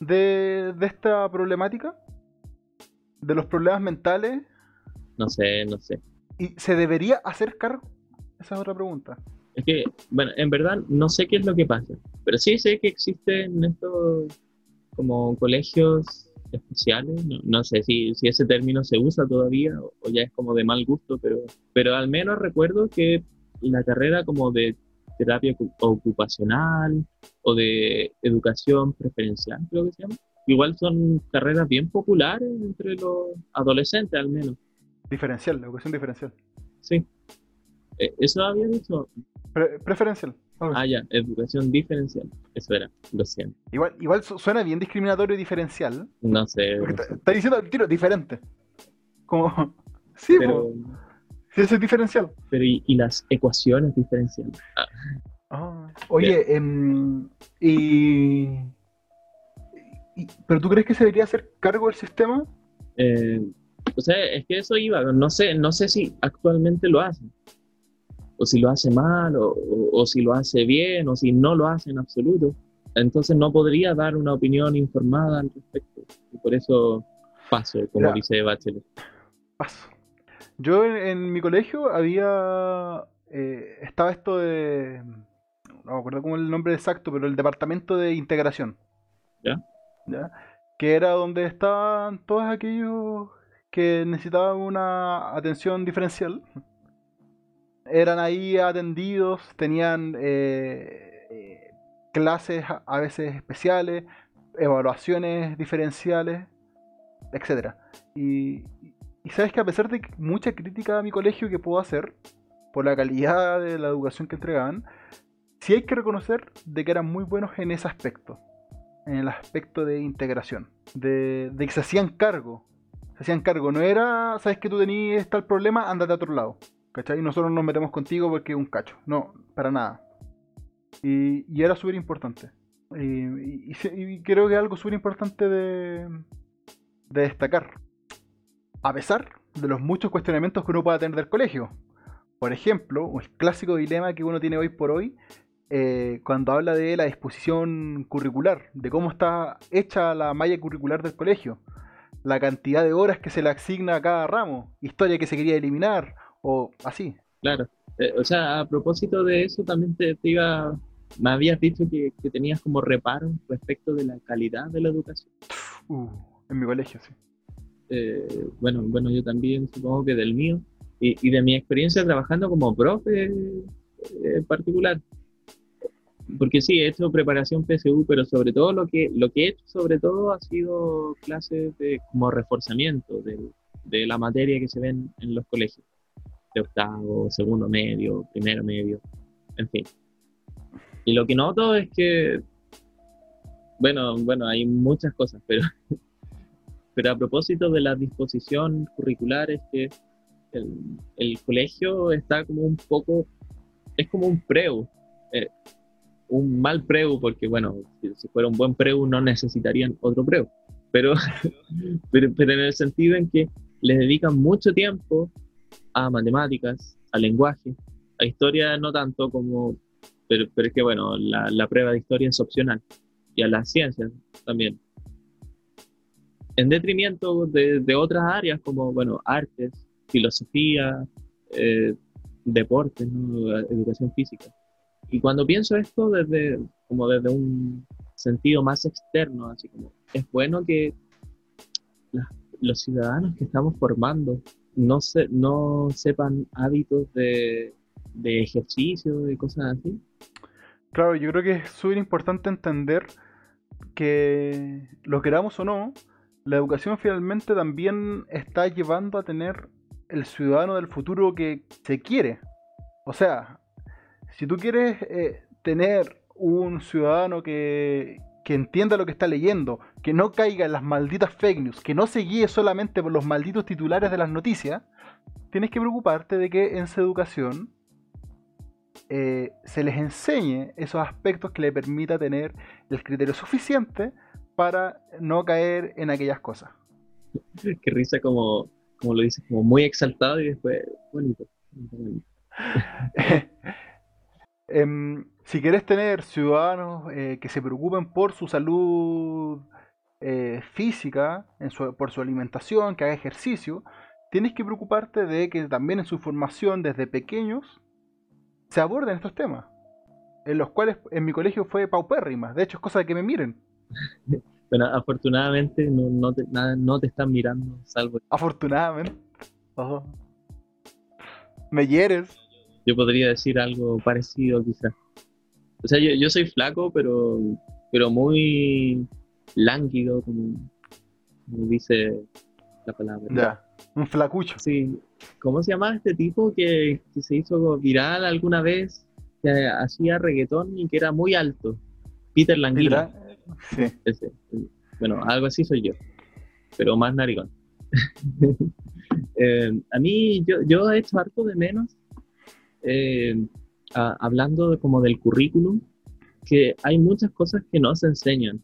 de, de esta problemática? ¿De los problemas mentales? No sé, no sé. ¿Y se debería hacer cargo? Esa es otra pregunta. Es que, bueno, en verdad no sé qué es lo que pasa, pero sí sé que existen estos como colegios especiales, no, no sé si, si ese término se usa todavía o, o ya es como de mal gusto, pero, pero al menos recuerdo que la carrera como de terapia ocu- ocupacional o de educación preferencial, creo que se llama, igual son carreras bien populares entre los adolescentes al menos, Diferencial, la educación diferencial. sí. Eh, ¿Eso había dicho? Pre- preferencial. Ah, ya, educación diferencial. Eso era, lo siento. Igual, igual su- suena bien discriminatorio y diferencial. No sé. Porque no está, sé. está diciendo al tiro diferente. Como. Sí, Pero, sí, eso es diferencial. pero y, y las ecuaciones diferenciales? Ah, Ah, Oye, em, y, y- ¿Pero tú crees que se debería hacer cargo del sistema? eh, o sea, es que eso iba. No sé, no sé si actualmente lo hacen. O si lo hace mal, o, o- o si lo hace bien, o si no lo hace en absoluto. Entonces no podría dar una opinión informada al respecto. Y por eso paso, como Ya. dice Bachelet. Paso. Yo en, en mi colegio había. eh, estaba esto de. No me acuerdo cómo el nombre exacto, pero el departamento de integración. ¿Ya? ¿Ya? Que era donde estaban todos aquellos que necesitaban una atención diferencial. Eran ahí atendidos, tenían eh, eh, clases a veces especiales, evaluaciones diferenciales, etcétera. Y, sabes que a pesar de mucha crítica a mi colegio que puedo hacer por la calidad de la educación que entregaban, sí hay que reconocer de que eran muy buenos en ese aspecto, en el aspecto de integración, de, de que se hacían cargo, se hacían cargo, no era, sabes que tú tenías tal problema, ándate a otro lado, ¿cachai? Nosotros nos metemos contigo porque es un cacho, no, para nada. Y, era súper importante. Y, creo que es algo súper importante de, de destacar. A pesar de los muchos cuestionamientos que uno pueda tener del colegio. Por ejemplo, el clásico dilema que uno tiene hoy por hoy, eh, cuando habla de la disposición curricular, de cómo está hecha la malla curricular del colegio, la cantidad de horas que se le asigna a cada ramo, historia que se quería eliminar, o así. Claro. Eh, o sea, a propósito de eso, también te, te iba. Me habías dicho que, que tenías como reparo respecto de la calidad de la educación. Uh, en mi colegio, sí. Eh, bueno, bueno, yo también supongo que del mío y, y de mi experiencia trabajando como profe eh, particular. Porque sí, he hecho preparación PSU, pero sobre todo lo que, lo que he hecho sobre todo ha sido clases de como reforzamiento de, de la materia que se ven en los colegios, octavo, segundo medio, primero medio, en fin. Y lo que noto es que, bueno, bueno, hay muchas cosas, pero, pero a propósito de la disposición curricular es que el, el colegio está como un poco, es como un preu, eh, un mal preu, porque bueno, si, fuera un buen preu no necesitarían otro preu, pero, pero, pero en el sentido en que les dedican mucho tiempo a matemáticas, a lenguaje, a historia no tanto como pero, pero es que bueno, la, la, prueba de historia es opcional y a las ciencias también. En detrimento de, de otras áreas como, bueno, artes, filosofía, eh, deportes, educación física. Y cuando pienso esto desde, como desde un sentido más externo, así como, es bueno que los ciudadanos que estamos formando no, se, no sepan hábitos de, de ejercicio y cosas así. Claro, yo creo que es súper importante entender que lo queramos o no, la educación finalmente también está llevando a tener el ciudadano del futuro que se quiere. O sea, si tú quieres eh, tener un ciudadano que, que entienda lo que está leyendo, que no caiga en las malditas fake news, que no se guíe solamente por los malditos titulares de las noticias, tienes que preocuparte de que en su educación eh, se les enseñe esos aspectos que le permita tener el criterio suficiente para no caer en aquellas cosas. Qué risa como, como lo dices, como muy exaltado y después bonito. Em, si quieres tener ciudadanos eh, que se preocupen por su salud eh, física, por su alimentación, que haga ejercicio, tienes que preocuparte de que también en su formación desde pequeños se aborden estos temas, en los cuales en mi colegio fue paupérrima. De hecho, es cosa de que me miren. Bueno, afortunadamente no, no, te, no te están mirando, salvo. Afortunadamente. Me hieres. Yo podría decir algo parecido, quizás. O sea, yo, yo soy flaco, pero, pero muy lánguido, como, como dice la palabra. Ya, un flacucho. Sí, ¿Cómo se llama este tipo que, se hizo viral alguna vez? Que hacía reggaetón y que era muy alto. Peter Languila. Sí. Bueno, algo así soy yo, pero más narigón. Eh, a mí, yo, yo he hecho harto de menos, eh, hablando como del currículum, que hay muchas cosas que no se enseñan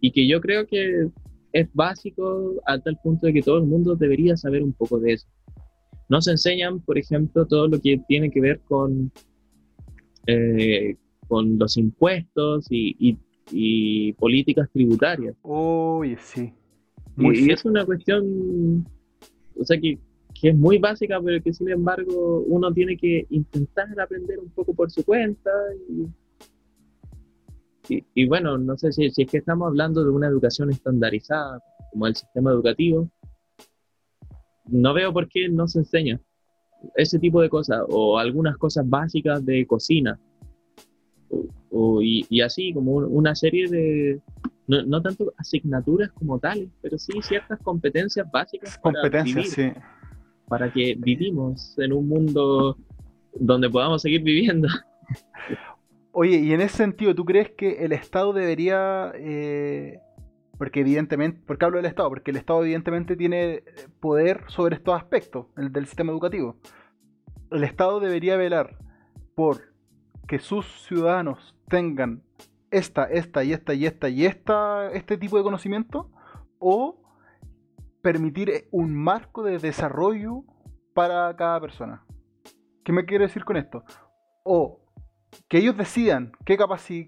y que yo creo que es básico a tal punto de que todo el mundo debería saber un poco de eso. Nos enseñan, por ejemplo, todo lo que tiene que ver con, eh, con los impuestos y, políticas tributarias. Uy, sí. y, es una cuestión, o sea, que, es muy básica, pero que sin embargo uno tiene que intentar aprender un poco por su cuenta. Y, bueno, no sé si, si es que estamos hablando de una educación estandarizada, como el sistema educativo, no veo por qué no se enseña ese tipo de cosas o algunas cosas básicas de cocina. y, así como una serie de, no, tanto asignaturas como tales, pero sí ciertas competencias básicas para competencias, para que vivimos en un mundo donde podamos seguir viviendo. Oye, y en ese sentido, ¿tú crees que el Estado debería eh, porque evidentemente, ¿por qué hablo del Estado? Porque el Estado evidentemente tiene poder sobre estos aspectos el del sistema educativo. El Estado debería velar por que sus ciudadanos tengan esta, esta y esta y esta y esta, este tipo de conocimiento o permitir un marco de desarrollo para cada persona. ¿Qué me quiere decir con esto? O que ellos decidan qué,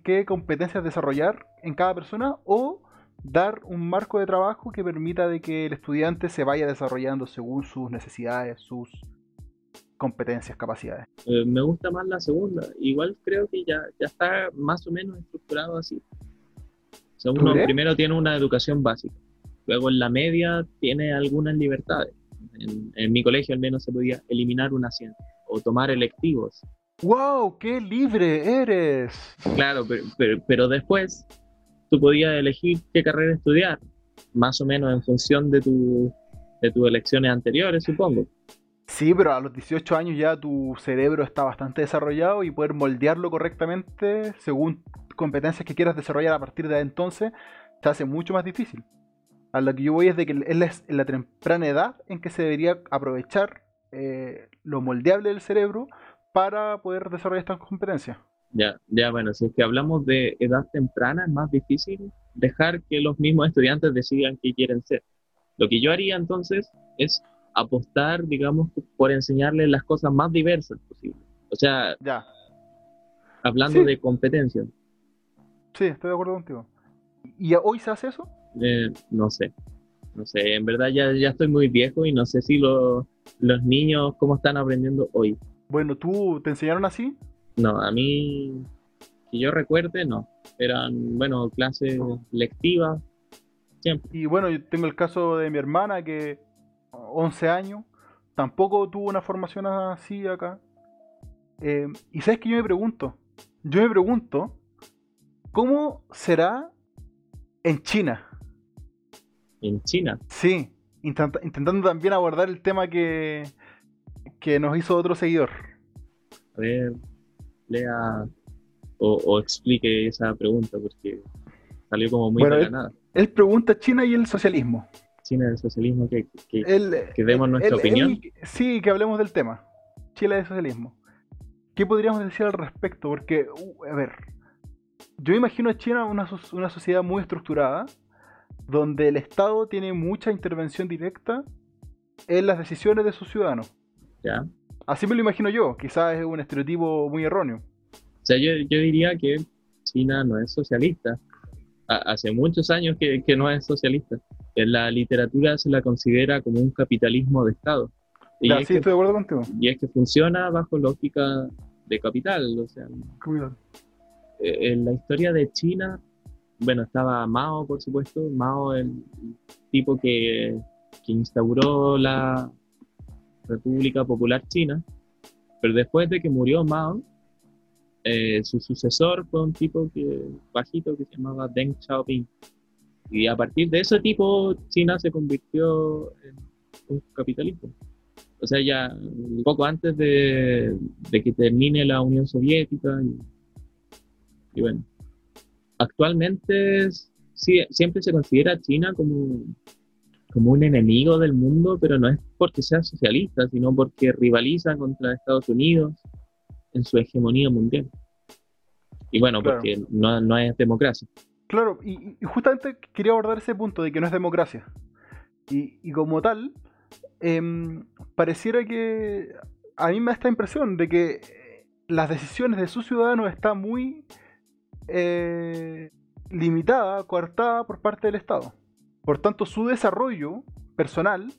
qué competencias desarrollar en cada persona o dar un marco de trabajo que permita de que el estudiante se vaya desarrollando según sus necesidades, sus competencias, capacidades. Eh, me gusta más la segunda. Igual creo que ya, ya está más o menos estructurado así. O uno primero tiene una educación básica, luego en la media tiene algunas libertades. En, en, mi colegio al menos se podía eliminar una ciencia o tomar electivos ¡Wow! ¡Qué libre eres! Claro, pero, pero, después tú podías elegir qué carrera estudiar, más o menos en función de, tu, de tus elecciones anteriores, supongo. Sí, pero a los 18 años ya tu cerebro está bastante desarrollado y poder moldearlo correctamente según competencias que quieras desarrollar a partir de entonces se hace mucho más difícil. A lo que yo voy es de que es la temprana edad en que se debería aprovechar eh, lo moldeable del cerebro para poder desarrollar estas competencias. Ya, ya, bueno, si es que hablamos de edad temprana, es más difícil dejar que los mismos estudiantes decidan qué quieren ser. Lo que yo haría entonces es apostar, digamos, por enseñarles las cosas más diversas posibles. O sea, ya. hablando de competencias. Sí, estoy de acuerdo contigo. ¿Y hoy se hace eso? Eh, no sé. No sé, en verdad ya, ya estoy muy viejo y no sé si los niños cómo están aprendiendo hoy. Bueno, ¿tú te enseñaron así? No, a mí, que yo recuerde, no. Eran, bueno, clases lectivas, siempre. Y bueno, yo tengo el caso de mi hermana que 11 años, tampoco tuvo una formación así acá. Eh, y sabes que yo me pregunto, yo me pregunto, ¿cómo será en China? ¿En China? Sí, intentando también abordar el tema que, que nos hizo otro seguidor. A ver, lea o, explique esa pregunta porque salió como muy bueno, de nada. Él pregunta China y el socialismo. China y el socialismo, que, que, demos nuestra opinión. sí, que hablemos del tema. Chile y el socialismo. ¿Qué podríamos decir al respecto? Porque, uh, a ver, yo imagino a China una, una sociedad muy estructurada, donde el Estado tiene mucha intervención directa en las decisiones de sus ciudadanos. ¿Ya? Así me lo imagino yo, quizás es un estereotipo muy erróneo. O sea, yo, diría que China no es socialista. hace muchos años que, no es socialista. En la literatura se la considera como un capitalismo de Estado. Y sí, estoy de acuerdo contigo. Y es que funciona bajo lógica de capital. O sea, eh, en la historia de China bueno, estaba Mao, por supuesto, Mao, el tipo que, instauró la República Popular China, pero después de que murió Mao, eh, su sucesor fue un tipo que, bajito que se llamaba Deng Xiaoping. Y a partir de ese tipo, China se convirtió en un capitalismo. O sea, ya un poco antes de, que termine la Unión Soviética. y bueno, actualmente siempre se considera a China como, como un enemigo del mundo, pero no es porque sea socialista, sino porque rivaliza contra Estados Unidos en su hegemonía mundial. Y bueno, porque no, es democracia. Claro, y, justamente quería abordar ese punto de que no es democracia. Y, como tal, em, pareciera que a mí me da esta impresión de que las decisiones de sus ciudadanos están muy eh, limitada, coartada por parte del Estado. Por tanto, su desarrollo personal,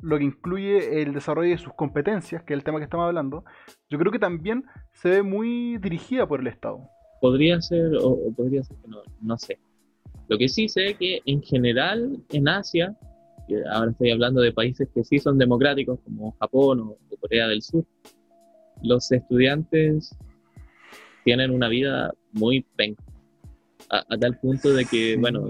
lo que incluye el desarrollo de sus competencias, que es el tema que estamos hablando, yo creo que también se ve muy dirigida por el Estado. Podría ser, o, podría ser que no, no sé. Lo que sí sé es que en general en Asia, ahora estoy hablando de países que sí son democráticos, como Japón o, o Corea del Sur, los estudiantes tienen una vida muy penca. A, tal punto de que, bueno,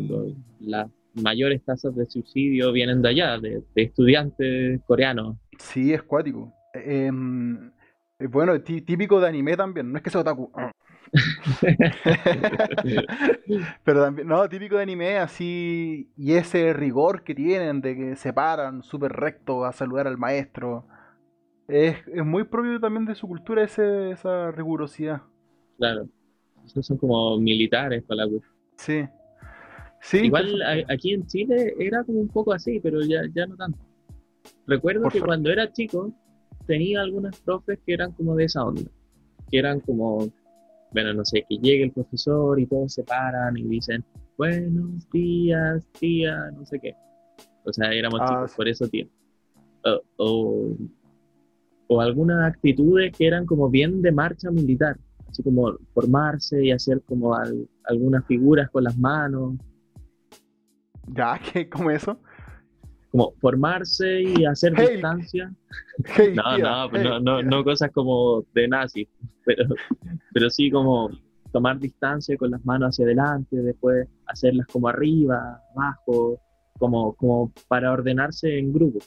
las mayores tasas de subsidio vienen de allá, de, estudiantes coreanos. Sí, es cuático. Em, eh, bueno, típico de anime también, no es que sea otaku. Pero también, no, típico de anime así, y ese rigor que tienen de que se paran súper recto a saludar al maestro. Es, es, muy propio también de su cultura ese, esa rigurosidad. Claro. Esos son como militares para la Sí. sí. Igual aquí en Chile era como un poco así, pero ya, ya no tanto. Recuerdo que cuando era chico tenía algunas profes que eran como de esa onda. Que eran como, bueno, no sé, que llegue el profesor y todos se paran y dicen, buenos días, tía, no sé qué. O sea, éramos ah, chicos, por eso, tío. o, o algunas actitudes que eran como bien de marcha militar así como formarse y hacer como algunas figuras con las manos. ¿Ya? ¿Qué? ¿Cómo eso? como formarse y hacer Hey. distancia. Hey, No, no, pues hey, no, no, no cosas como de nazi, pero, pero sí como tomar distancia con las manos hacia adelante, después hacerlas como arriba, abajo, como, como para ordenarse en grupo.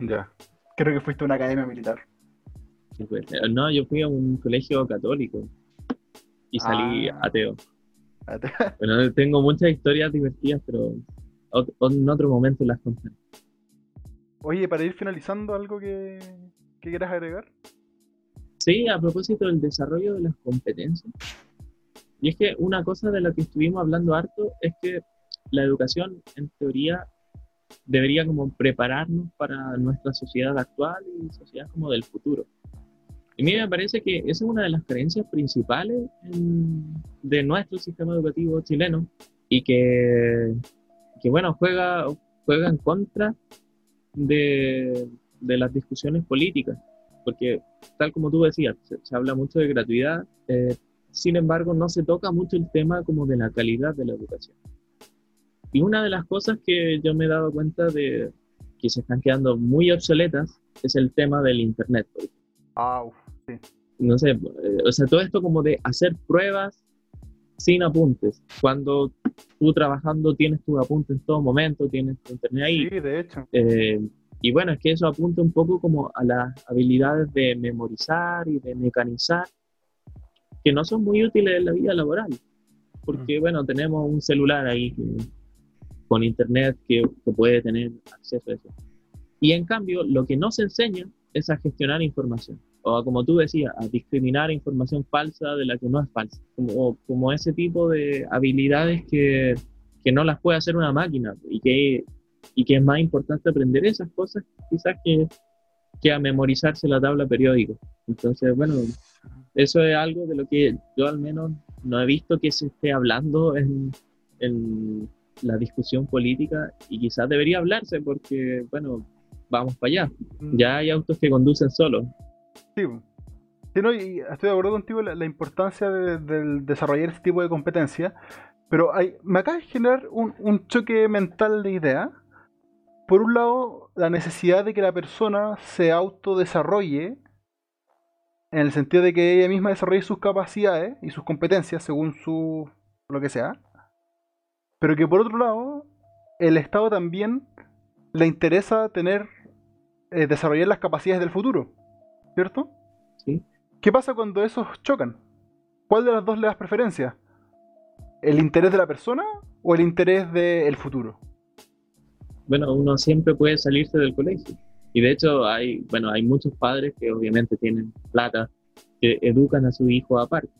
Ya. Creo que fuiste a una academia militar. Sí, pues. No, yo fui a un colegio católico y salí Ah. ateo. Bueno, tengo muchas historias divertidas, pero en otro momento las contaré. Oye, para ir finalizando, ¿algo que, que quieras agregar? Sí, a propósito del desarrollo de las competencias. Y es que una cosa de la que estuvimos hablando harto es que la educación, en teoría, debería como prepararnos para nuestra sociedad actual y sociedad como del futuro. Y a mí me parece que esa es una de las carencias principales en- de nuestro sistema educativo chileno y que, que bueno, juega, juega en contra de, de las discusiones políticas, porque tal como tú decías, se, se habla mucho de gratuidad, eh, sin embargo no se toca mucho el tema como de la calidad de la educación. Y una de las cosas que yo me he dado cuenta de que se están quedando muy obsoletas es el tema del Internet. Ah, No sé, eh, o sea, todo esto como de hacer pruebas sin apuntes. Cuando tú trabajando tienes tus apuntes en todo momento, tienes tu internet ahí, Sí, de hecho. eh, y bueno, es que eso apunta un poco como a las habilidades de memorizar y de mecanizar, que no son muy útiles en la vida laboral, porque bueno, tenemos un celular ahí que- con internet que, que puede tener acceso a eso. Y en cambio, lo que no se enseña es a gestionar información, o a, como tú decías, a discriminar información falsa de la que no es falsa, como, como ese tipo de habilidades que, que no las puede hacer una máquina y que y que es más importante aprender esas cosas quizás que, que a memorizarse la tabla periódica. Entonces, bueno, eso es algo de lo que yo al menos no he visto que se esté hablando en, en la discusión política y quizás debería hablarse porque, bueno, vamos para allá. Ya hay autos que conducen solos. Sí, no, y estoy de acuerdo contigo la, la importancia de, desarrollar este tipo de competencias, pero me acaba de generar un, choque mental de idea. Por un lado, la necesidad de que la persona se autodesarrolle, en el sentido de que ella misma desarrolle sus capacidades y sus competencias según su lo que sea, pero que por otro lado, el Estado también le interesa tener, eh, desarrollar las capacidades del futuro, ¿cierto? ¿sí? ¿Qué pasa cuando esos chocan? ¿Cuál de las dos le das preferencia? ¿El interés de la persona o el interés del futuro? Bueno, uno siempre puede salirse del colegio. Y de hecho hay, bueno, hay muchos padres que obviamente tienen plata, que educan a su hijo aparte.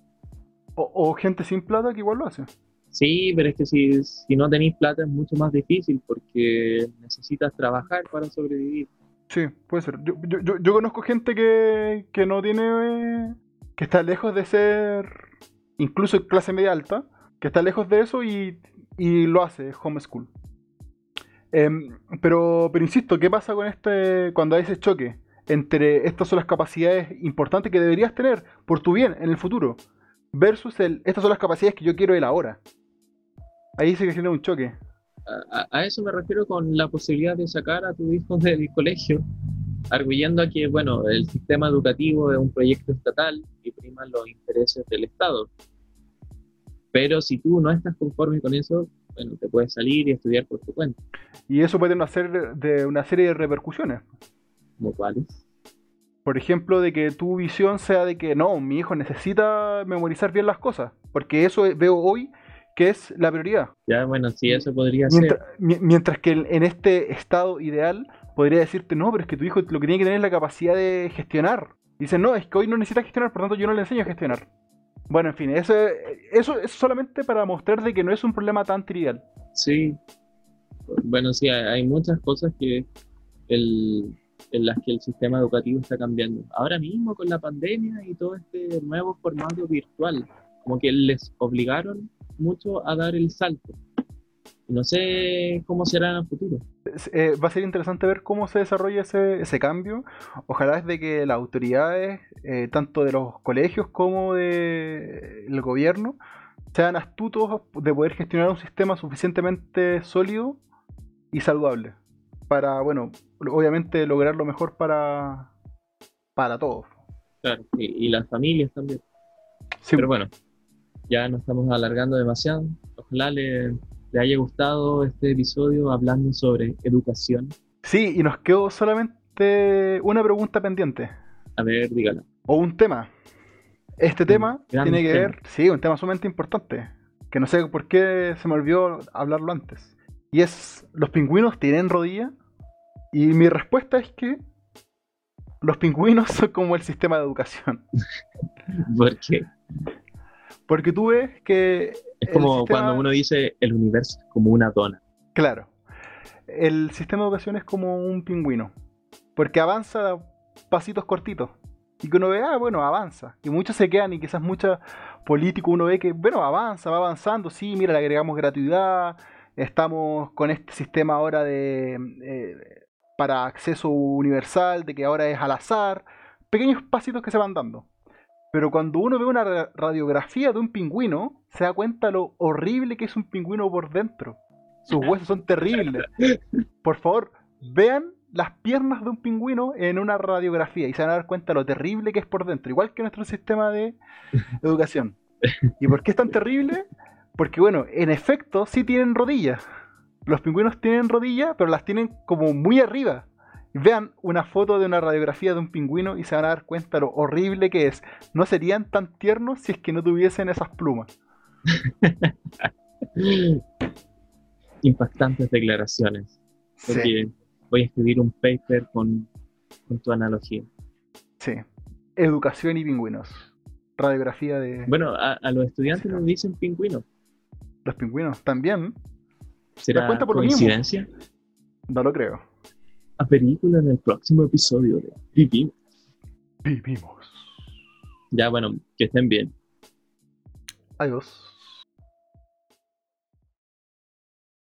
O, o gente sin plata que igual lo hace. Sí, pero es que si, si no tenéis plata es mucho más difícil porque necesitas trabajar para sobrevivir. Sí, puede ser. Yo, yo, yo, yo conozco gente que, que no tiene. que está lejos de ser. incluso clase media alta, que está lejos de eso y, y lo hace, es homeschool. Em, pero, pero insisto, ¿qué pasa con este. cuando hay ese choque entre estas son las capacidades importantes que deberías tener por tu bien en el futuro, versus el estas son las capacidades que yo quiero el ahora? Ahí se genera un choque. A, a- eso me refiero con la posibilidad de sacar a tu hijo del colegio, arguyendo a que, bueno, el sistema educativo es un proyecto estatal y priman los intereses del Estado. Pero si tú no estás conforme con eso, bueno, te puedes salir y estudiar por tu cuenta. Y eso puede hacer de una serie de repercusiones. como cuáles. Por ejemplo, de que tu visión sea de que no, mi hijo necesita memorizar bien las cosas, porque eso veo hoy que es la prioridad. Ya, bueno, sí, eso podría Mientras, ser. mi- mientras que en este estado ideal podría decirte, no, pero es que tu hijo lo que tiene que tener es la capacidad de gestionar. Dice, no, es que hoy no necesita gestionar, por lo tanto yo no le enseño a gestionar. Bueno, en fin, eso, eso es solamente para mostrar de que no es un problema tan trivial. Sí. Bueno, sí, hay, hay muchas cosas que el, en las que el sistema educativo está cambiando. Ahora mismo con la pandemia y todo este nuevo formato virtual, como que les obligaron mucho a dar el salto. Y No sé cómo será en el futuro. Eh, va a ser interesante ver cómo se desarrolla ese, ese cambio. Ojalá es de que las autoridades, eh, tanto de los colegios como del gobierno, sean astutos de poder gestionar un sistema suficientemente sólido y saludable. para, bueno, obviamente lograr lo mejor para, para todos. Claro, y, y las familias también. Sí, Pero bueno, ya nos estamos alargando demasiado. Ojalá le, le haya gustado este episodio hablando sobre educación. sí, y nos quedó solamente una pregunta pendiente. A ver, dígala. O un tema. Este tema tiene que tema. ver, sí, un tema sumamente importante. Que no sé por qué se me olvidó hablarlo antes. Y es, ¿los pingüinos tienen rodilla? Y mi respuesta es que los pingüinos son como el sistema de educación. Porque Porque tú ves que... es como sistema- cuando uno dice el universo es como una dona. Claro. El sistema de educación es como un pingüino. Porque avanza a pasitos cortitos. Y que uno ve, ah, bueno, avanza. Y muchos se quedan y quizás muchos políticos uno ve que, bueno, avanza, va avanzando. Sí, mira, le agregamos gratuidad. Estamos con este sistema ahora de... eh, para acceso universal, de que ahora es al azar. Pequeños pasitos que se van dando. Pero cuando uno ve una ra- radiografía de un pingüino, se da cuenta lo horrible que es un pingüino por dentro. Sus huesos son terribles. Por favor, vean las piernas de un pingüino en una radiografía y se van a dar cuenta lo terrible que es por dentro, igual que nuestro sistema de educación. ¿Y por qué es tan terrible? Porque, bueno, en efecto, sí tienen rodillas. Los pingüinos tienen rodillas, pero las tienen como muy arriba. Vean una foto de una radiografía de un pingüino y se van a dar cuenta lo horrible que es. No serían tan tiernos si es que no tuviesen esas plumas. Impactantes declaraciones. Sí, Porque voy a escribir un paper con, con tu analogía. sí. Educación y pingüinos. Radiografía de Bueno, a, a los estudiantes nos dicen pingüinos. los pingüinos también. ¿Será cuenta por lo mismo? coincidencia? No lo creo. A película en el próximo episodio de Vivimos. Vivimos. Ya, bueno, que estén bien. Adiós.